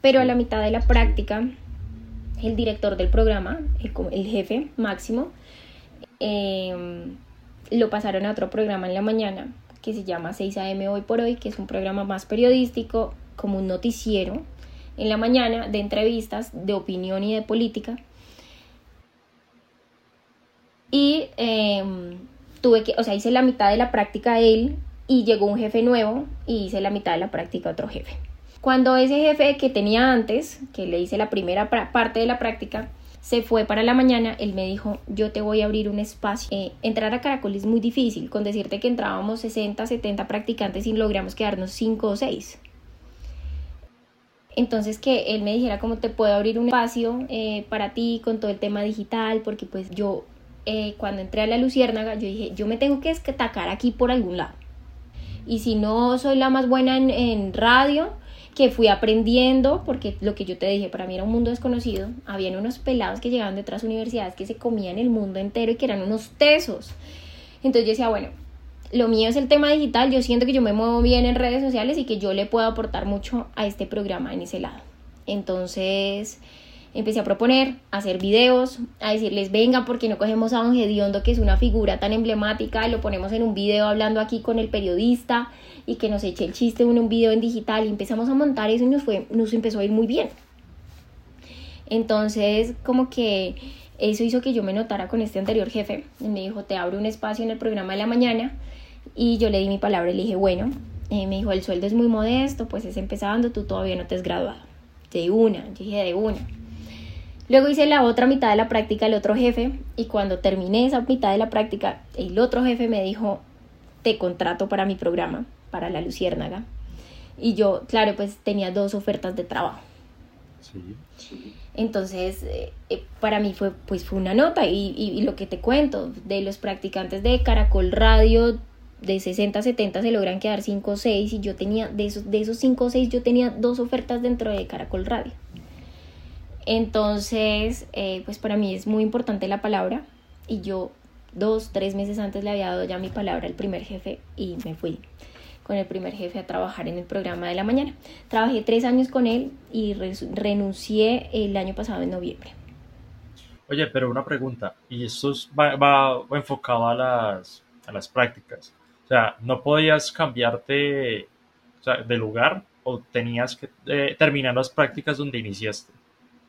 pero a la mitad de la práctica, el director del programa, el, el jefe máximo, eh, lo pasaron a otro programa en la mañana que se llama 6 AM Hoy por Hoy, que es un programa más periodístico, como un noticiero en la mañana de entrevistas de opinión y de política. Y eh, tuve que, o sea, hice la mitad de la práctica él y llegó un jefe nuevo y hice la mitad de la práctica otro jefe. Cuando ese jefe que tenía antes, que le hice la primera parte de la práctica, se fue para la mañana, él me dijo, yo te voy a abrir un espacio. Eh, entrar a Caracol es muy difícil, con decirte que entrábamos 60, 70 practicantes y logramos quedarnos 5 o 6. Entonces que él me dijera cómo te puedo abrir un espacio eh, para ti con todo el tema digital, porque pues yo eh, cuando entré a la Luciérnaga, yo dije, yo me tengo que atacar aquí por algún lado. Y si no soy la más buena en, en radio, que fui aprendiendo, porque lo que yo te dije, para mí era un mundo desconocido, habían unos pelados que llegaban de otras universidades que se comían el mundo entero y que eran unos tesos. Entonces yo decía, bueno, lo mío es el tema digital, yo siento que yo me muevo bien en redes sociales y que yo le puedo aportar mucho a este programa en ese lado. Entonces empecé a proponer, a hacer videos, a decirles, venga, porque no cogemos a Don Gediondo, que es una figura tan emblemática, y lo ponemos en un video hablando aquí con el periodista y que nos eche el chiste en un video en digital y empezamos a montar eso y nos, fue, nos empezó a ir muy bien. Entonces, como que eso hizo que yo me notara con este anterior jefe. me dijo, te abro un espacio en el programa de la mañana. Y yo le di mi palabra y le dije, bueno, eh, me dijo, el sueldo es muy modesto, pues es empezando, tú todavía no te has graduado. De una, yo dije, de una. Luego hice la otra mitad de la práctica el otro jefe y cuando terminé esa mitad de la práctica, el otro jefe me dijo, te contrato para mi programa para la Luciérnaga. Y yo, claro, pues tenía dos ofertas de trabajo. Entonces, eh, eh, para mí fue, pues, fue una nota y, y, lo que te cuento, de los practicantes de Caracol Radio, de 60 a 70 se logran quedar 5 o 6 y yo tenía, de esos, de esos 5 o 6 yo tenía dos ofertas dentro de Caracol Radio. Entonces, eh, pues para mí es muy importante la palabra y yo dos, tres meses antes le había dado ya mi palabra al primer jefe y me fui con el primer jefe a trabajar en el programa de la mañana. Trabajé tres años con él y renuncié el año pasado en noviembre. Oye, pero una pregunta, y esto va, va, enfocado a las, a las prácticas. O sea, ¿no podías cambiarte de lugar o tenías que eh, terminar las prácticas donde iniciaste?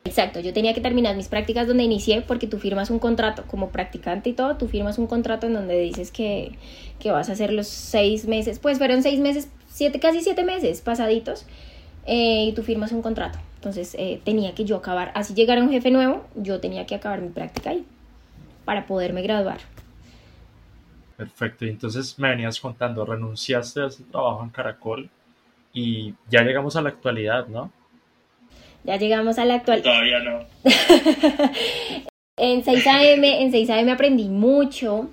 Exacto, yo tenía que terminar mis prácticas donde inicié porque tú firmas un contrato como practicante y todo, tú firmas un contrato en donde dices que, que vas a hacer los seis meses, pues fueron seis meses, siete, casi siete meses pasaditos eh, y tú firmas un contrato. Entonces eh, tenía que yo acabar, así llegara un jefe nuevo, yo tenía que acabar mi práctica ahí para poderme graduar. Perfecto, y entonces me venías contando, renunciaste a ese trabajo en Caracol y ya llegamos a la actualidad, ¿no? Ya llegamos a la actual. Todavía no. en 6am, en 6am aprendí mucho.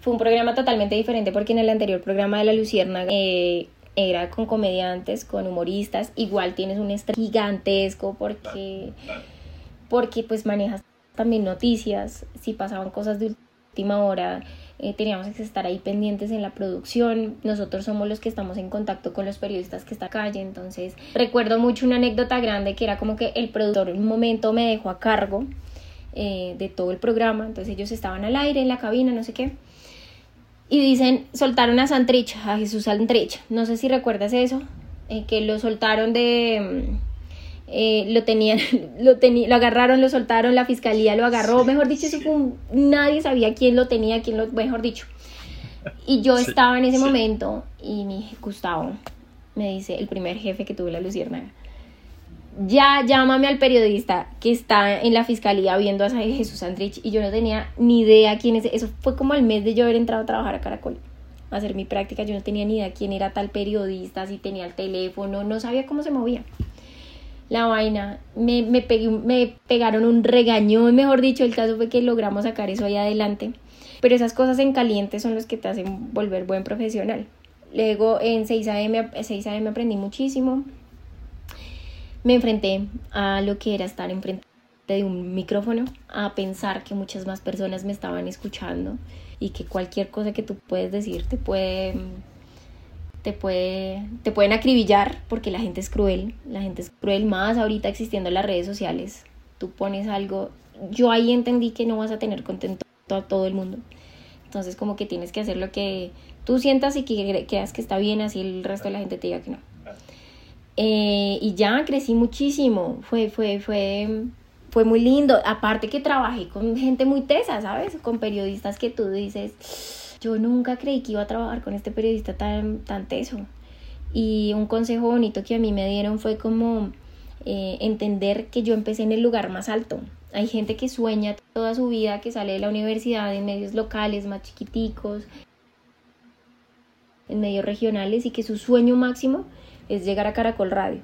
Fue un programa totalmente diferente porque en el anterior programa de la Lucierna eh, era con comediantes, con humoristas, igual tienes un estrés gigantesco porque, porque pues manejas también noticias, si pasaban cosas de última hora, eh, teníamos que estar ahí pendientes en la producción, nosotros somos los que estamos en contacto con los periodistas que está calle, entonces recuerdo mucho una anécdota grande que era como que el productor en un momento me dejó a cargo eh, de todo el programa, entonces ellos estaban al aire en la cabina, no sé qué, y dicen, soltaron a Santrich, a Jesús Santrich. No sé si recuerdas eso, eh, que lo soltaron de... Eh, lo tenían, lo, lo agarraron, lo soltaron, la fiscalía lo agarró, mejor dicho, eso fue nadie sabía quién lo tenía, quién lo, mejor dicho. Y yo estaba en ese momento y mi Gustavo me dice, el primer jefe que tuve la Luciérnaga, ya llámame al periodista que está en la fiscalía viendo a Jesús Andrich y yo no tenía ni idea quién es. Eso fue como el mes de yo haber entrado a trabajar a Caracol, a hacer mi práctica. Yo no tenía ni idea quién era tal periodista, si tenía el teléfono, no sabía cómo se movía. La vaina, me, me, me pegaron un regañón, mejor dicho, el caso fue que logramos sacar eso ahí adelante. Pero esas cosas en caliente son los que te hacen volver buen profesional. Luego en 6AM, 6AM aprendí muchísimo, me enfrenté a lo que era estar enfrente de un micrófono, a pensar que muchas más personas me estaban escuchando y que cualquier cosa que tú puedes decir te puede te puede te pueden acribillar porque la gente es cruel, la gente es cruel más ahorita existiendo las redes sociales. Tú pones algo, yo ahí entendí que no vas a tener contento a todo el mundo. Entonces como que tienes que hacer lo que tú sientas y que creas que está bien, así el resto de la gente te diga que no. Eh, y ya crecí muchísimo, fue, fue, fue, fue muy lindo. Aparte que trabajé con gente muy tesa, ¿sabes? Con periodistas que tú dices, yo nunca creí que iba a trabajar con este periodista tan, tan teso. Y un consejo bonito que a mí me dieron fue como eh, entender que yo empecé en el lugar más alto. Hay gente que sueña toda su vida, que sale de la universidad en medios locales más chiquiticos, en medios regionales y que su sueño máximo es llegar a Caracol Radio.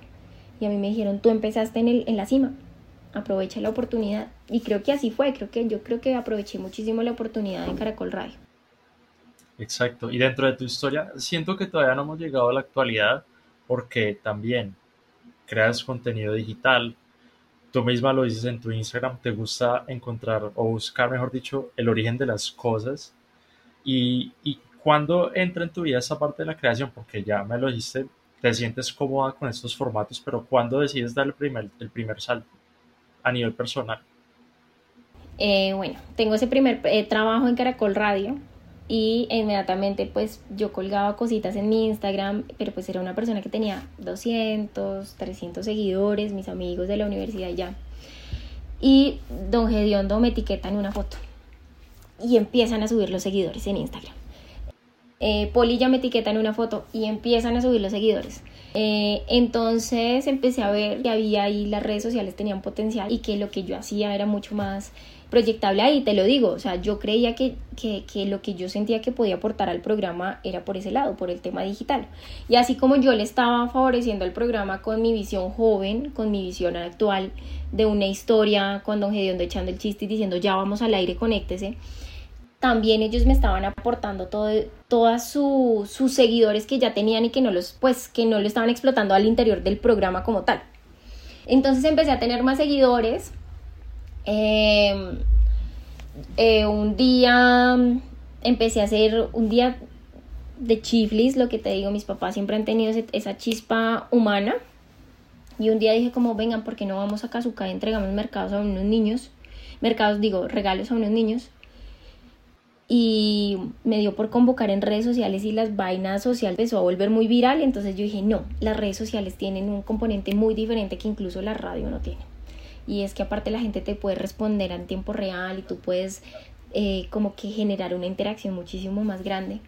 Y a mí me dijeron, tú empezaste en, el, en la cima, aprovecha la oportunidad. Y creo que así fue, creo que yo creo que aproveché muchísimo la oportunidad en Caracol Radio. Exacto, y dentro de tu historia, siento que todavía no hemos llegado a la actualidad porque también creas contenido digital, tú misma lo dices en tu Instagram, te gusta encontrar o buscar, mejor dicho, el origen de las cosas. Y, y cuando entra en tu vida esa parte de la creación, porque ya me lo dijiste te sientes cómoda con estos formatos, pero ¿cuándo decides dar el primer, el primer salto a nivel personal? Eh, bueno, tengo ese primer eh, trabajo en Caracol Radio y inmediatamente pues yo colgaba cositas en mi Instagram, pero pues era una persona que tenía 200, 300 seguidores, mis amigos de la universidad ya. Y don Gediondo me etiqueta en una foto y empiezan a subir los seguidores en Instagram eh, Poli ya me etiqueta en una foto y empiezan a subir los seguidores. Eh, entonces empecé a ver que había ahí las redes sociales tenían potencial y que lo que yo hacía era mucho más proyectable ahí, te lo digo, o sea, yo creía que, que, que, lo que yo sentía que podía aportar al programa era por ese lado, por el tema digital. Y así como yo le estaba favoreciendo al programa con mi visión joven, con mi visión actual de una historia, con Don Gediondo echando el chiste y diciendo ya vamos al aire, conéctese, también ellos me estaban aportando todo, todas sus seguidores que ya tenían y que no los, pues, que no lo estaban explotando al interior del programa como tal. Entonces empecé a tener más seguidores. Em, eh, un día empecé a hacer un día de chiflis, lo que te digo, mis papás siempre han tenido esa chispa humana. Y un día dije como, vengan, porque no vamos a Kazuka y entregamos mercados a unos niños? Mercados, digo, regalos a unos niños y me dio por convocar en redes sociales y las vainas sociales empezó a volver muy viral, entonces yo dije, no, las redes sociales tienen un componente muy diferente que incluso la radio no tiene. Y es que aparte la gente te puede responder en tiempo real y tú puedes eh, como que generar una interacción muchísimo más grande.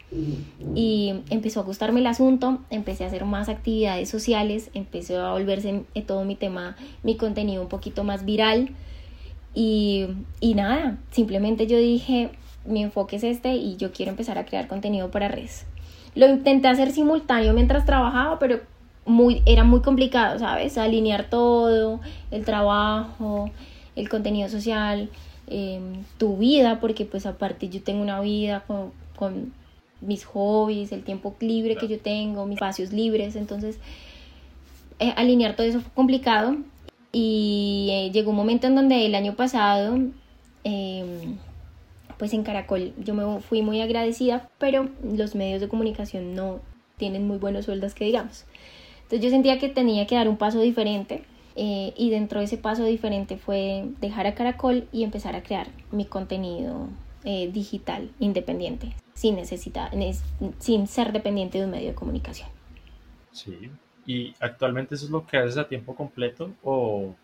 Y empezó a gustarme el asunto, empecé a hacer más actividades sociales, empezó a volverse eh, todo mi tema, mi contenido un poquito más viral. Y, y nada, simplemente yo dije, mi enfoque es este y yo quiero empezar a crear contenido para redes. Lo intenté hacer simultáneo mientras trabajaba, pero era muy complicado, ¿sabes? Alinear todo, el trabajo, el contenido social, em, tu vida, porque pues aparte yo tengo una vida con, con mis hobbies, el tiempo libre que yo tengo, mis espacios libres, entonces eh, alinear todo eso fue complicado y eh, llegó un momento en donde el año pasado, em, pues en Caracol yo me fui muy agradecida, pero los medios de comunicación no tienen muy buenos sueldos que digamos. Entonces yo sentía que tenía que dar un paso diferente eh, y dentro de ese paso diferente fue dejar a Caracol y empezar a crear mi contenido digital independiente, sin necesidad, sin ser dependiente de un medio de comunicación. Sí, ¿Y actualmente eso es lo que haces a tiempo completo o,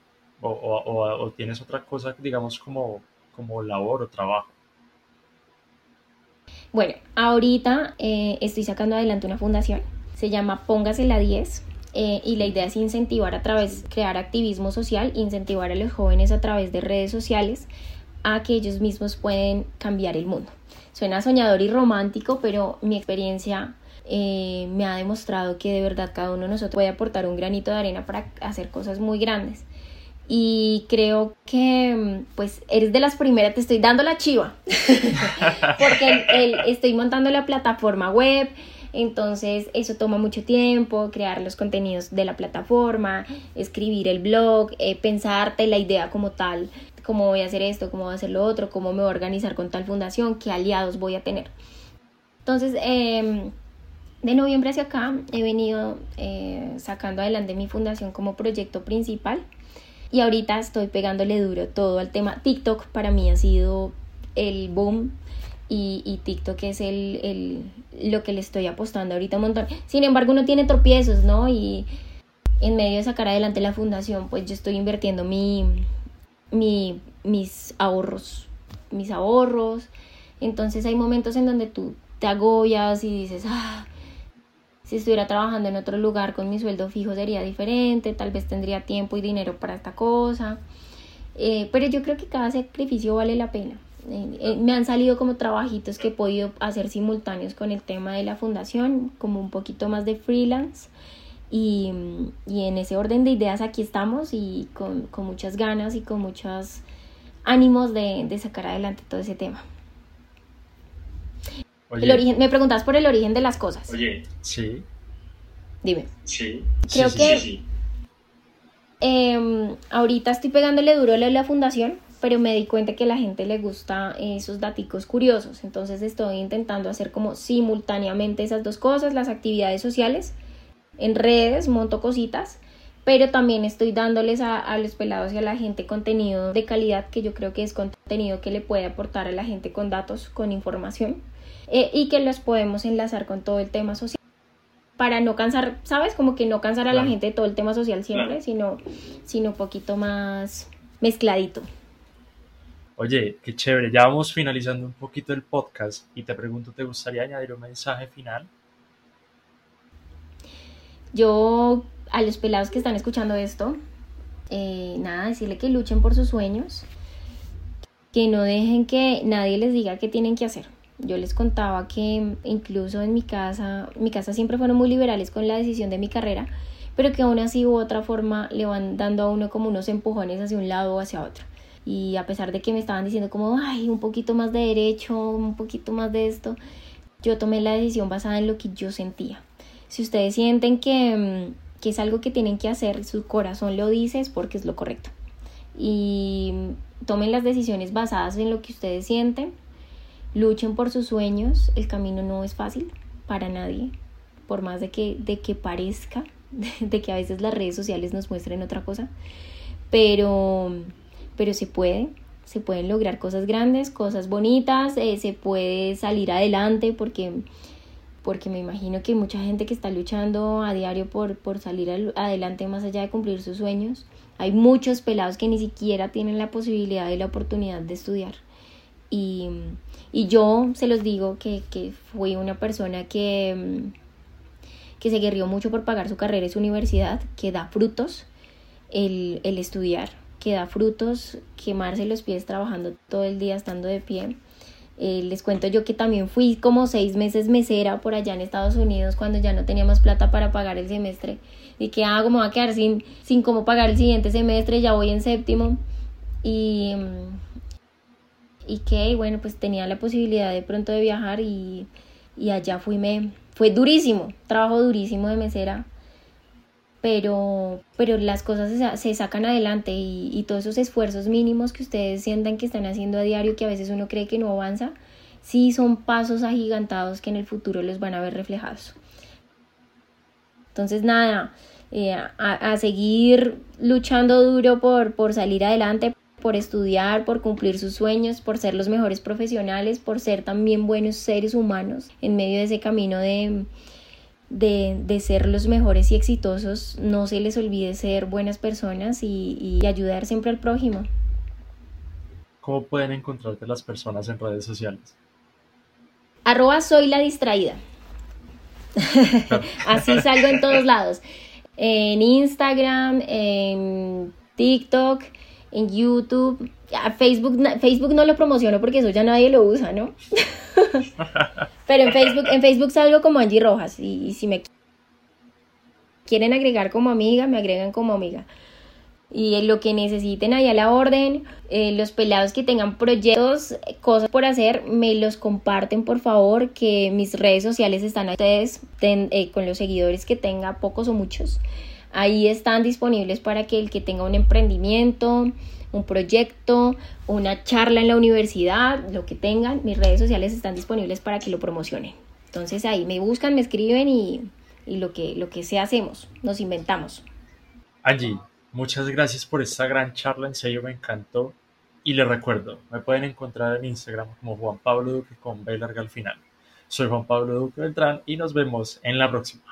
o, tienes otra cosa, digamos, como, como labor o trabajo? Bueno, ahorita eh, estoy sacando adelante una fundación, se llama Póngase la 10 eh, y la idea es incentivar a través, crear activismo social, incentivar a los jóvenes a través de redes sociales a que ellos mismos pueden cambiar el mundo. Suena soñador y romántico, pero mi experiencia eh, me ha demostrado que de verdad cada uno de nosotros puede aportar un granito de arena para hacer cosas muy grandes. Y creo que mm, pues eres de las primeras, te estoy dando la chiva, porque estoy montando la plataforma web, entonces eso toma mucho tiempo, crear los contenidos de la plataforma, escribir el blog, eh, pensarte la idea como tal, cómo voy a hacer esto, cómo voy a hacer lo otro, cómo me voy a organizar con tal fundación, qué aliados voy a tener. Entonces, eh, de noviembre hacia acá he venido eh, sacando adelante mi fundación como proyecto principal y ahorita estoy pegándole duro todo al tema TikTok. Para mí ha sido el boom y, TikTok es el, lo que le estoy apostando ahorita un montón. Sin embargo, uno tiene tropiezos, ¿no? Y en medio de sacar adelante la fundación, pues yo estoy invirtiendo mi, mi, mis ahorros, mis ahorros. Entonces hay momentos en donde tú te agobias y dices, ah, si estuviera trabajando en otro lugar con mi sueldo fijo sería diferente, tal vez tendría tiempo y dinero para esta cosa. Eh, pero yo creo que cada sacrificio vale la pena. Eh, eh, me han salido como trabajitos que he podido hacer simultáneos con el tema de la fundación, como un poquito más de freelance. Y, y en ese orden de ideas aquí estamos y con, con muchas ganas y con muchos ánimos de, de sacar adelante todo ese tema el origen, me preguntas por el origen de las cosas. Oye, sí. Dime. Sí. Creo que em, ahorita estoy pegándole duro a la fundación, pero me di cuenta que a la gente le gusta esos daticos curiosos. Entonces estoy intentando hacer como simultáneamente esas dos cosas, las actividades sociales. En redes monto cositas, pero también estoy dándoles a, a, los pelados y a la gente contenido de calidad que yo creo que es contenido que le puede aportar a la gente con datos, con información. Eh, y que los podemos enlazar con todo el tema social para no cansar, ¿sabes? Como que no cansar a la gente de todo el tema social siempre, sino, sino un poquito más mezcladito. Oye, qué chévere. Ya vamos finalizando un poquito el podcast y te pregunto, ¿te gustaría añadir un mensaje final? Yo, a los pelados que están escuchando esto, eh, nada, decirle que luchen por sus sueños, que no dejen que nadie les diga qué tienen que hacer yo les contaba que incluso en mi casa, mi casa siempre fueron muy liberales con la decisión de mi carrera, pero que aún así u otra forma le van dando a uno como unos empujones hacia un lado o hacia otro. Y a pesar de que me estaban diciendo como, ay, un poquito más de derecho, un poquito más de esto, yo tomé la decisión basada en lo que yo sentía. Si ustedes sienten que, que es algo que tienen que hacer, su corazón lo dice, es porque es lo correcto. Y tomen las decisiones basadas en lo que ustedes sienten luchen por sus sueños, el camino no es fácil para nadie, por más de que, de que parezca, de que a veces las redes sociales nos muestren otra cosa, pero, pero se puede, se pueden lograr cosas grandes, cosas bonitas, eh, se puede salir adelante porque, porque me imagino que mucha gente que está luchando a diario por, por salir adelante más allá de cumplir sus sueños, hay muchos pelados que ni siquiera tienen la posibilidad y la oportunidad de estudiar. Y, y yo se los digo que, que fui una persona que, que se guerrió mucho por pagar su carrera y su universidad, que da frutos el, el estudiar, que da frutos quemarse los pies trabajando todo el día estando de pie. Eh, les cuento yo que también fui como seis meses mesera por allá en Estados Unidos cuando ya no tenía más plata para pagar el semestre. Y que ah, me voy a quedar sin, sin cómo pagar el siguiente semestre, ya voy en séptimo. Y, y que, bueno, pues tenía la posibilidad de pronto de viajar y, y allá fui, me, fue durísimo, trabajo durísimo de mesera, pero, pero las cosas se, sacan adelante y, todos esos esfuerzos mínimos que ustedes sientan que están haciendo a diario, que a veces uno cree que no avanza, sí son pasos agigantados que en el futuro los van a ver reflejados. Entonces, nada, eh, a, seguir luchando duro por, por salir adelante, por estudiar, por cumplir sus sueños, por ser los mejores profesionales, por ser también buenos seres humanos en medio de ese camino de, de, ser los mejores y exitosos. No se les olvide ser buenas personas y, y ayudar siempre al prójimo. ¿Cómo pueden encontrarte las personas en redes sociales? Arroba soy la distraída. Así salgo en todos lados en Instagram, en TikTok, en YouTube. Facebook, Facebook no lo promociono porque eso ya nadie lo usa, ¿no? Pero en Facebook, en Facebook salgo como Angie Rojas y, si me quieren agregar como amiga, me agregan como amiga. Y lo que necesiten ahí a la orden, eh, los pelados que tengan proyectos, cosas por hacer, me los comparten por favor, que mis redes sociales están a ustedes eh, con los seguidores que tenga, pocos o muchos. Ahí están disponibles para que el que tenga un emprendimiento, un proyecto, una charla en la universidad, lo que tengan, mis redes sociales están disponibles para que lo promocionen. Entonces ahí me buscan, me escriben y, lo, que, lo que sea hacemos, nos inventamos. Allí, Muchas gracias por esta gran charla, en serio me encantó. Y les recuerdo, me pueden encontrar en Instagram como Juan Pablo Duque con B larga al final. Soy Juan Pablo Duque Beltrán y nos vemos en la próxima.